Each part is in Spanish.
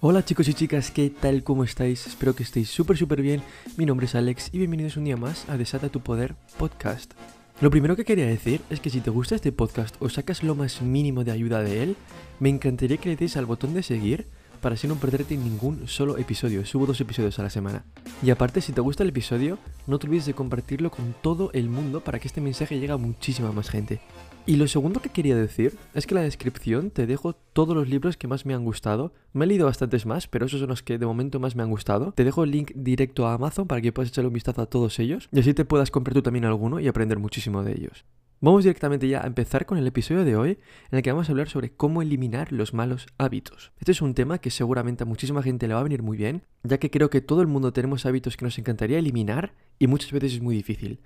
Hola chicos y chicas, ¿qué tal? ¿Cómo estáis? Espero que estéis súper súper bien. Mi nombre es Alex y bienvenidos un día más a Desata tu Poder Podcast. Lo primero que quería decir es que si te gusta este podcast o sacas lo más mínimo de ayuda de él, me encantaría que le des al botón de seguir para así no perderte ningún solo episodio. Subo dos episodios a la semana. Y aparte, si te gusta el episodio, no te olvides de compartirlo con todo el mundo para que este mensaje llegue a muchísima más gente. Y lo segundo que quería decir es que en la descripción te dejo todos los libros que más me han gustado. Me he leído bastantes más, pero esos son los que de momento más me han gustado. Te dejo el link directo a Amazon para que puedas echarle un vistazo a todos ellos y así te puedas comprar tú también alguno y aprender muchísimo de ellos. Vamos directamente ya a empezar con el episodio de hoy en el que vamos a hablar sobre cómo eliminar los malos hábitos. Este es un tema que seguramente a muchísima gente le va a venir muy bien, ya que creo que todo el mundo tenemos hábitos que nos encantaría eliminar y muchas veces es muy difícil.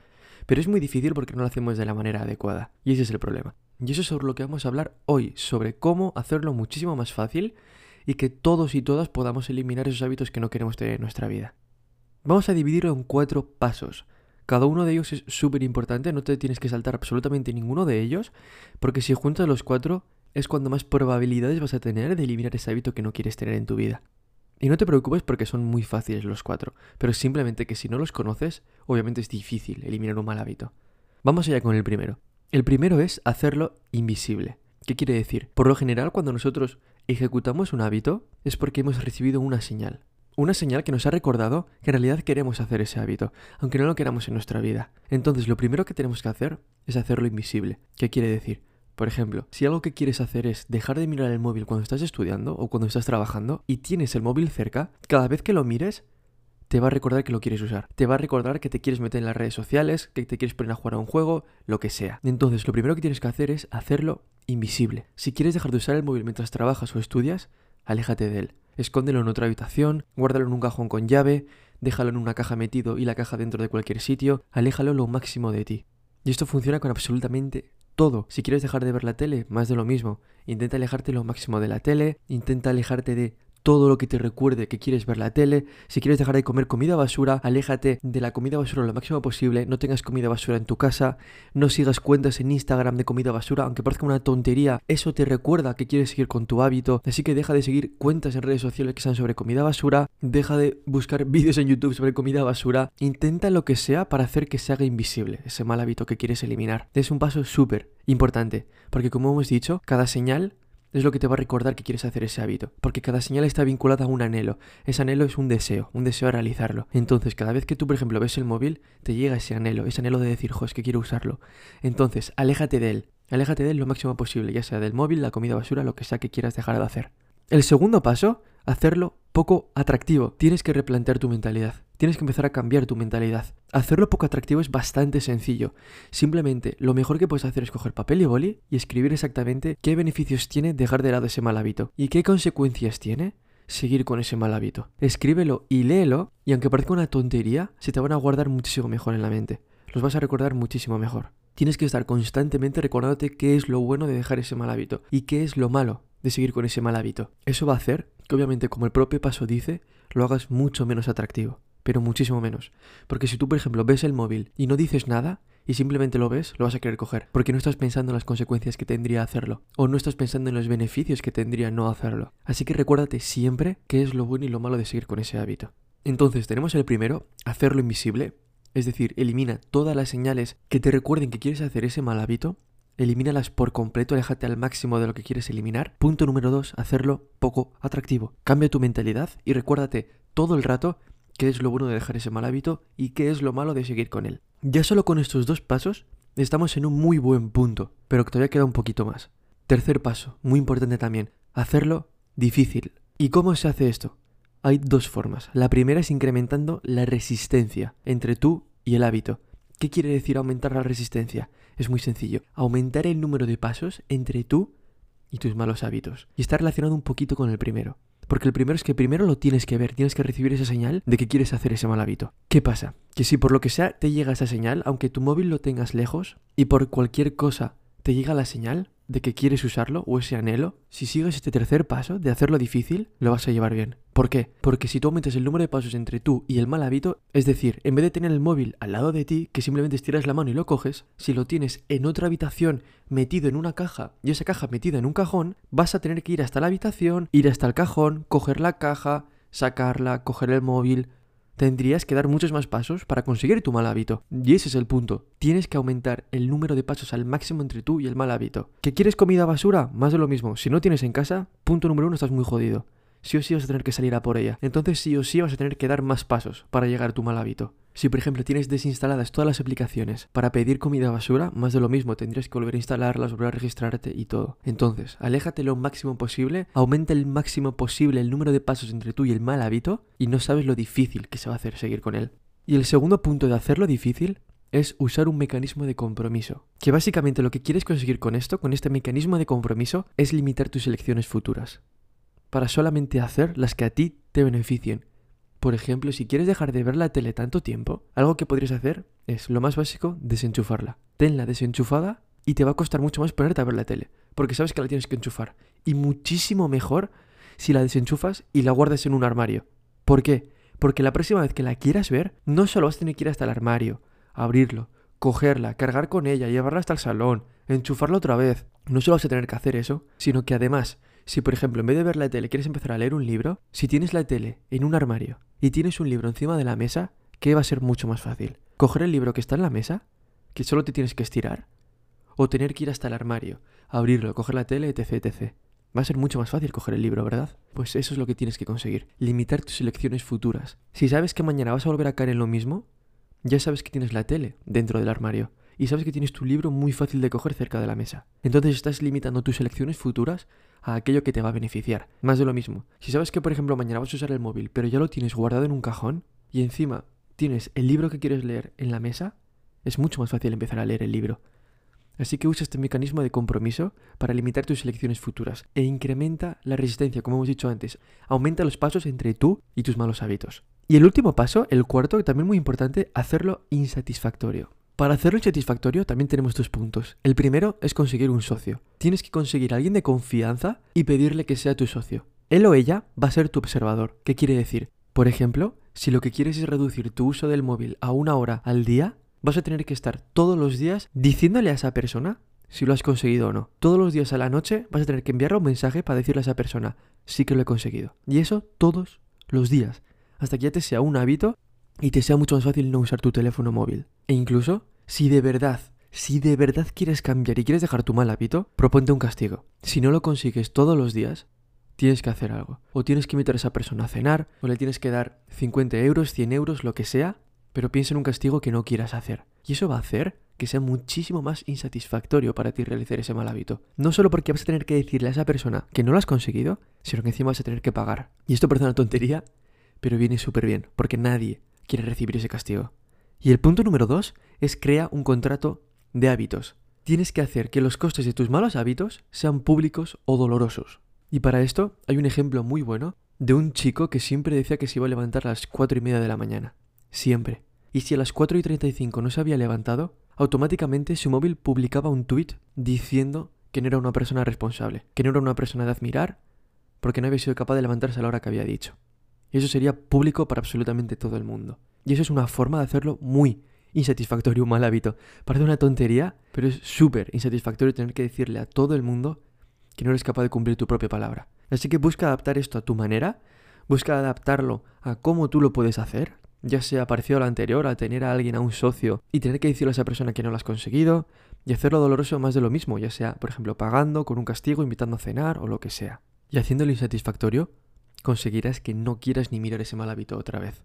Pero es muy difícil porque no lo hacemos de la manera adecuada y ese es el problema. Y eso es sobre lo que vamos a hablar hoy, sobre cómo hacerlo muchísimo más fácil y que todos y todas podamos eliminar esos hábitos que no queremos tener en nuestra vida. Vamos a dividirlo en cuatro pasos. Cada uno de ellos es súper importante, no te tienes que saltar absolutamente ninguno de ellos, porque si juntas los cuatro es cuando más probabilidades vas a tener de eliminar ese hábito que no quieres tener en tu vida. Y no te preocupes porque son muy fáciles los cuatro, pero simplemente que si no los conoces, obviamente es difícil eliminar un mal hábito. Vamos allá con el primero. El primero es hacerlo invisible. ¿Qué quiere decir? Por lo general, cuando nosotros ejecutamos un hábito, es porque hemos recibido una señal. Una señal que nos ha recordado que en realidad queremos hacer ese hábito, aunque no lo queramos en nuestra vida. Entonces lo primero que tenemos que hacer es hacerlo invisible. ¿Qué quiere decir? Por ejemplo, si algo que quieres hacer es dejar de mirar el móvil cuando estás estudiando o cuando estás trabajando y tienes el móvil cerca, cada vez que lo mires te va a recordar que lo quieres usar. Te va a recordar que te quieres meter en las redes sociales, que te quieres poner a jugar a un juego, lo que sea. Entonces, lo primero que tienes que hacer es hacerlo invisible. Si quieres dejar de usar el móvil mientras trabajas o estudias, aléjate de él. Escóndelo en otra habitación, guárdalo en un cajón con llave, déjalo en una caja metido y la caja dentro de cualquier sitio, aléjalo lo máximo de ti. Y esto funciona con absolutamente todo. Si quieres dejar de ver la tele, más de lo mismo. Intenta alejarte lo máximo de la tele, intenta alejarte de todo lo que te recuerde que quieres ver la tele. Si quieres dejar de comer comida basura, aléjate de la comida basura lo máximo posible. No tengas comida basura en tu casa. No sigas cuentas en Instagram de comida basura, aunque parezca una tontería. Eso te recuerda que quieres seguir con tu hábito. Así que deja de seguir cuentas en redes sociales que sean sobre comida basura. Deja de buscar vídeos en YouTube sobre comida basura. Intenta lo que sea para hacer que se haga invisible ese mal hábito que quieres eliminar. Es un paso súper importante, porque como hemos dicho, cada señal es lo que te va a recordar que quieres hacer ese hábito, porque cada señal está vinculada a un anhelo. Ese anhelo es un deseo, un deseo a realizarlo. Entonces, cada vez que tú, por ejemplo, ves el móvil, te llega ese anhelo, ese anhelo de decir, jo, es que quiero usarlo. Entonces, aléjate de él, aléjate de él lo máximo posible, ya sea del móvil, la comida basura, lo que sea que quieras dejar de hacer. El segundo paso, hacerlo poco atractivo. Tienes que replantear tu mentalidad. Tienes que empezar a cambiar tu mentalidad. Hacerlo poco atractivo es bastante sencillo. Simplemente lo mejor que puedes hacer es coger papel y boli y escribir exactamente qué beneficios tiene dejar de lado ese mal hábito y qué consecuencias tiene seguir con ese mal hábito. Escríbelo y léelo y aunque parezca una tontería, se te van a guardar muchísimo mejor en la mente. Los vas a recordar muchísimo mejor. Tienes que estar constantemente recordándote qué es lo bueno de dejar ese mal hábito y qué es lo malo de seguir con ese mal hábito. Eso va a hacer que obviamente, como el propio paso dice, lo hagas mucho menos atractivo pero muchísimo menos. Porque si tú, por ejemplo, ves el móvil y no dices nada, y simplemente lo ves, lo vas a querer coger, porque no estás pensando en las consecuencias que tendría hacerlo, o no estás pensando en los beneficios que tendría no hacerlo. Así que recuérdate siempre qué es lo bueno y lo malo de seguir con ese hábito. Entonces tenemos el primero, hacerlo invisible, es decir, elimina todas las señales que te recuerden que quieres hacer ese mal hábito, elimínalas por completo, aléjate al máximo de lo que quieres eliminar. Punto número dos, hacerlo poco atractivo. Cambia tu mentalidad y recuérdate todo el rato qué es lo bueno de dejar ese mal hábito y qué es lo malo de seguir con él. Ya solo con estos dos pasos estamos en un muy buen punto, pero todavía queda un poquito más. Tercer paso, muy importante también, hacerlo difícil. ¿Y cómo se hace esto? Hay dos formas. La primera es incrementando la resistencia entre tú y el hábito. ¿Qué quiere decir aumentar la resistencia? Es muy sencillo. Aumentar el número de pasos entre tú y tus malos hábitos. Y está relacionado un poquito con el primero. Porque el primero es que primero lo tienes que ver, tienes que recibir esa señal de que quieres hacer ese mal hábito. ¿Qué pasa? Que si por lo que sea te llega esa señal, aunque tu móvil lo tengas lejos, y por cualquier cosa te llega la señal de que quieres usarlo o ese anhelo, si sigues este tercer paso de hacerlo difícil, lo vas a llevar bien. ¿Por qué? Porque si tú aumentas el número de pasos entre tú y el mal hábito, es decir, en vez de tener el móvil al lado de ti, que simplemente estiras la mano y lo coges, si lo tienes en otra habitación metido en una caja y esa caja metida en un cajón, vas a tener que ir hasta la habitación, ir hasta el cajón, coger la caja, sacarla, coger el móvil, tendrías que dar muchos más pasos para conseguir tu mal hábito. Y ese es el punto. Tienes que aumentar el número de pasos al máximo entre tú y el mal hábito. ¿Que quieres comida basura? Más de lo mismo. Si no tienes en casa, punto número uno, estás muy jodido sí o sí vas a tener que salir a por ella. Entonces sí o sí vas a tener que dar más pasos para llegar a tu mal hábito. Si por ejemplo tienes desinstaladas todas las aplicaciones para pedir comida basura, más de lo mismo, tendrías que volver a instalarlas, volver a registrarte y todo. Entonces, aléjate lo máximo posible, aumenta el máximo posible el número de pasos entre tú y el mal hábito y no sabes lo difícil que se va a hacer seguir con él. Y el segundo punto de hacerlo difícil es usar un mecanismo de compromiso. Que básicamente lo que quieres conseguir con esto, con este mecanismo de compromiso, es limitar tus elecciones futuras para solamente hacer las que a ti te beneficien. Por ejemplo, si quieres dejar de ver la tele tanto tiempo, algo que podrías hacer es, lo más básico, desenchufarla. Tenla desenchufada y te va a costar mucho más ponerte a ver la tele, porque sabes que la tienes que enchufar. Y muchísimo mejor si la desenchufas y la guardas en un armario. ¿Por qué? Porque la próxima vez que la quieras ver, no solo vas a tener que ir hasta el armario, abrirlo, cogerla, cargar con ella, llevarla hasta el salón, enchufarla otra vez. No solo vas a tener que hacer eso, sino que además si, por ejemplo, en vez de ver la tele quieres empezar a leer un libro, si tienes la tele en un armario y tienes un libro encima de la mesa, ¿qué va a ser mucho más fácil? ¿Coger el libro que está en la mesa, que solo te tienes que estirar? ¿O tener que ir hasta el armario, abrirlo, coger la tele, etc, etc? Va a ser mucho más fácil coger el libro, ¿verdad? Pues eso es lo que tienes que conseguir, limitar tus elecciones futuras. Si sabes que mañana vas a volver a caer en lo mismo, ya sabes que tienes la tele dentro del armario y sabes que tienes tu libro muy fácil de coger cerca de la mesa. Entonces estás limitando tus elecciones futuras a aquello que te va a beneficiar. Más de lo mismo. Si sabes que, por ejemplo, mañana vas a usar el móvil, pero ya lo tienes guardado en un cajón y encima tienes el libro que quieres leer en la mesa, es mucho más fácil empezar a leer el libro. Así que usa este mecanismo de compromiso para limitar tus elecciones futuras e incrementa la resistencia, como hemos dicho antes. Aumenta los pasos entre tú y tus malos hábitos. Y el último paso, el cuarto, también muy importante, hacerlo insatisfactorio. Para hacerlo insatisfactorio también tenemos dos puntos. El primero es conseguir un socio. Tienes que conseguir a alguien de confianza y pedirle que sea tu socio. Él o ella va a ser tu observador. ¿Qué quiere decir? Por ejemplo, si lo que quieres es reducir tu uso del móvil a una hora al día, vas a tener que estar todos los días diciéndole a esa persona si lo has conseguido o no. Todos los días a la noche vas a tener que enviarle un mensaje para decirle a esa persona sí que lo he conseguido. Y eso todos los días. Hasta que ya te sea un hábito y te sea mucho más fácil no usar tu teléfono móvil. E incluso, si de verdad, si de verdad quieres cambiar y quieres dejar tu mal hábito, proponte un castigo. Si no lo consigues todos los días, tienes que hacer algo. O tienes que invitar a esa persona a cenar, o le tienes que dar 50 euros, 100 euros, lo que sea, pero piensa en un castigo que no quieras hacer. Y eso va a hacer que sea muchísimo más insatisfactorio para ti realizar ese mal hábito. No solo porque vas a tener que decirle a esa persona que no lo has conseguido, sino que encima vas a tener que pagar. Y esto parece una tontería, pero viene súper bien, porque nadie quiere recibir ese castigo. Y el punto número dos es crea un contrato de hábitos. Tienes que hacer que los costes de tus malos hábitos sean públicos o dolorosos. Y para esto hay un ejemplo muy bueno de un chico que siempre decía que se iba a levantar a las 4 y media de la mañana. Siempre. Y si a las 4 y 35 no se había levantado, automáticamente su móvil publicaba un tuit diciendo que no era una persona responsable, que no era una persona de admirar, porque no había sido capaz de levantarse a la hora que había dicho. Y eso sería público para absolutamente todo el mundo. Y eso es una forma de hacerlo muy insatisfactorio, un mal hábito. Parece una tontería, pero es súper insatisfactorio tener que decirle a todo el mundo que no eres capaz de cumplir tu propia palabra. Así que busca adaptar esto a tu manera, busca adaptarlo a cómo tú lo puedes hacer, ya sea parecido a lo anterior, a tener a alguien, a un socio, y tener que decirle a esa persona que no lo has conseguido, y hacerlo doloroso más de lo mismo, ya sea, por ejemplo, pagando, con un castigo, invitando a cenar o lo que sea. Y haciéndolo insatisfactorio, conseguirás que no quieras ni mirar ese mal hábito otra vez.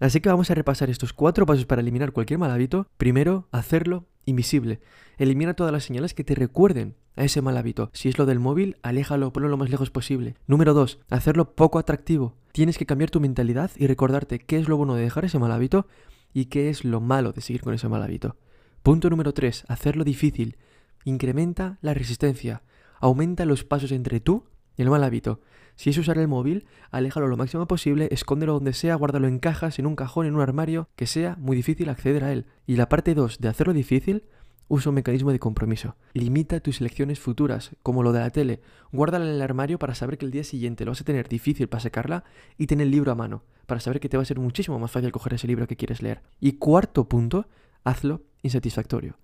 Así que vamos a repasar estos cuatro pasos para eliminar cualquier mal hábito. Primero, hacerlo invisible. Elimina todas las señales que te recuerden a ese mal hábito. Si es lo del móvil, aléjalo, ponlo lo más lejos posible. Número dos, hacerlo poco atractivo. Tienes que cambiar tu mentalidad y recordarte qué es lo bueno de dejar ese mal hábito y qué es lo malo de seguir con ese mal hábito. Punto número tres, hacerlo difícil. Incrementa la resistencia. Aumenta los pasos entre tú y el mal hábito. Si es usar el móvil, aléjalo lo máximo posible, escóndelo donde sea, guárdalo en cajas, en un cajón, en un armario, que sea muy difícil acceder a él. Y la parte 2 de hacerlo difícil, usa un mecanismo de compromiso. Limita tus elecciones futuras, como lo de la tele. Guárdala en el armario para saber que el día siguiente lo vas a tener difícil para sacarla y tener el libro a mano, para saber que te va a ser muchísimo más fácil coger ese libro que quieres leer. Y cuarto punto, hazlo insatisfactorio.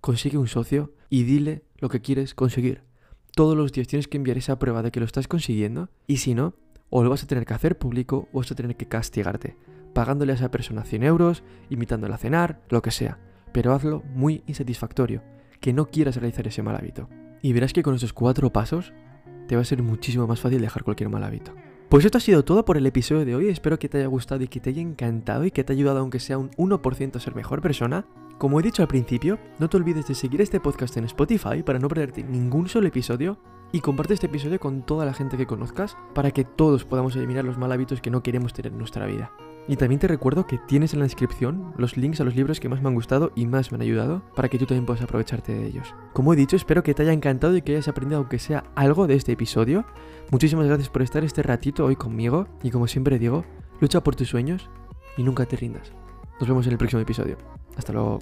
Consigue un socio y dile lo que quieres conseguir. Todos los días tienes que enviar esa prueba de que lo estás consiguiendo y si no, o lo vas a tener que hacer público o vas a tener que castigarte, pagándole a esa persona 100 euros, invitándola a cenar, lo que sea pero hazlo muy insatisfactorio, que no quieras realizar ese mal hábito. Y verás que con esos cuatro pasos te va a ser muchísimo más fácil dejar cualquier mal hábito. Pues esto ha sido todo por el episodio de hoy, espero que te haya gustado y que te haya encantado y que te haya ayudado aunque sea un 1% a ser mejor persona. Como he dicho al principio, no te olvides de seguir este podcast en Spotify para no perderte ningún solo episodio y comparte este episodio con toda la gente que conozcas para que todos podamos eliminar los mal hábitos que no queremos tener en nuestra vida. Y también te recuerdo que tienes en la descripción los links a los libros que más me han gustado y más me han ayudado para que tú también puedas aprovecharte de ellos. Como he dicho, espero que te haya encantado y que hayas aprendido aunque sea algo de este episodio. Muchísimas gracias por estar este ratito hoy conmigo y como siempre digo, lucha por tus sueños y nunca te rindas. Nos vemos en el próximo episodio. Hasta luego.